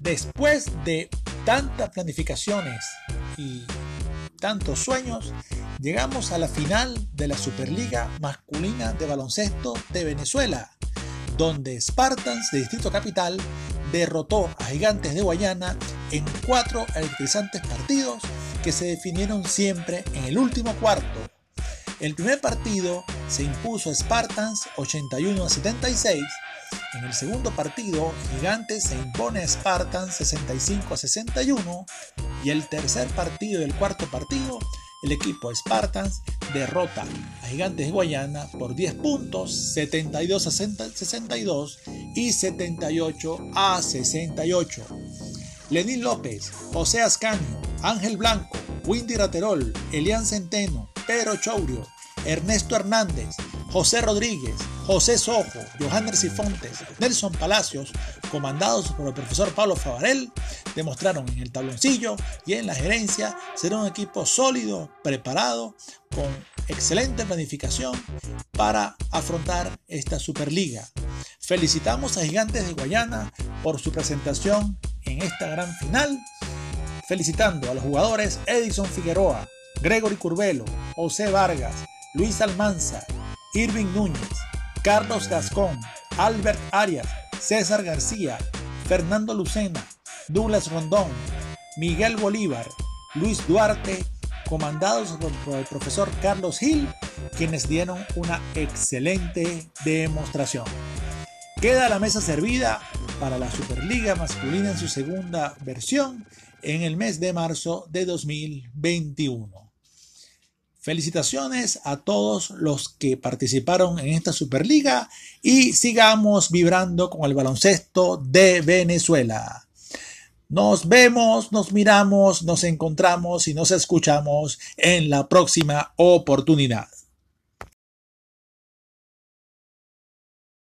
Después de tantas planificaciones y tantos sueños, llegamos a la final de la Superliga Masculina de Baloncesto de Venezuela, donde Spartans de Distrito Capital derrotó a Gigantes de Guayana en cuatro electrizantes partidos que se definieron siempre en el último cuarto. El primer partido se impuso Spartans 81 a 76. En el segundo partido, Gigantes se impone a Spartans 65 a 61. Y el tercer partido y el cuarto partido, el equipo Spartans derrota a Gigantes de Guayana por 10 puntos, 72 a 62 y 78 a 68. Lenín López, José Ascanio, Ángel Blanco, Windy Raterol, Elian Centeno, Pedro Chourio, Ernesto Hernández, José Rodríguez, José Sojo, Johanner Sifontes, Nelson Palacios, comandados por el profesor Pablo Favarel, demostraron en el tabloncillo y en la gerencia ser un equipo sólido, preparado, con excelente planificación para afrontar esta Superliga. Felicitamos a Gigantes de Guayana por su presentación en esta gran final, felicitando a los jugadores Edison Figueroa, Gregory Curvelo, José Vargas, Luis Almanza, Irving Núñez, Carlos Gascón, Albert Arias, César García, Fernando Lucena, Douglas Rondón, Miguel Bolívar, Luis Duarte, comandados por el profesor Carlos Gil, quienes dieron una excelente demostración. Queda la mesa servida para la Superliga masculina en su segunda versión en el mes de marzo de 2021. Felicitaciones a todos los que participaron en esta Superliga y sigamos vibrando con el baloncesto de Venezuela. Nos vemos, nos miramos, nos encontramos y nos escuchamos en la próxima oportunidad.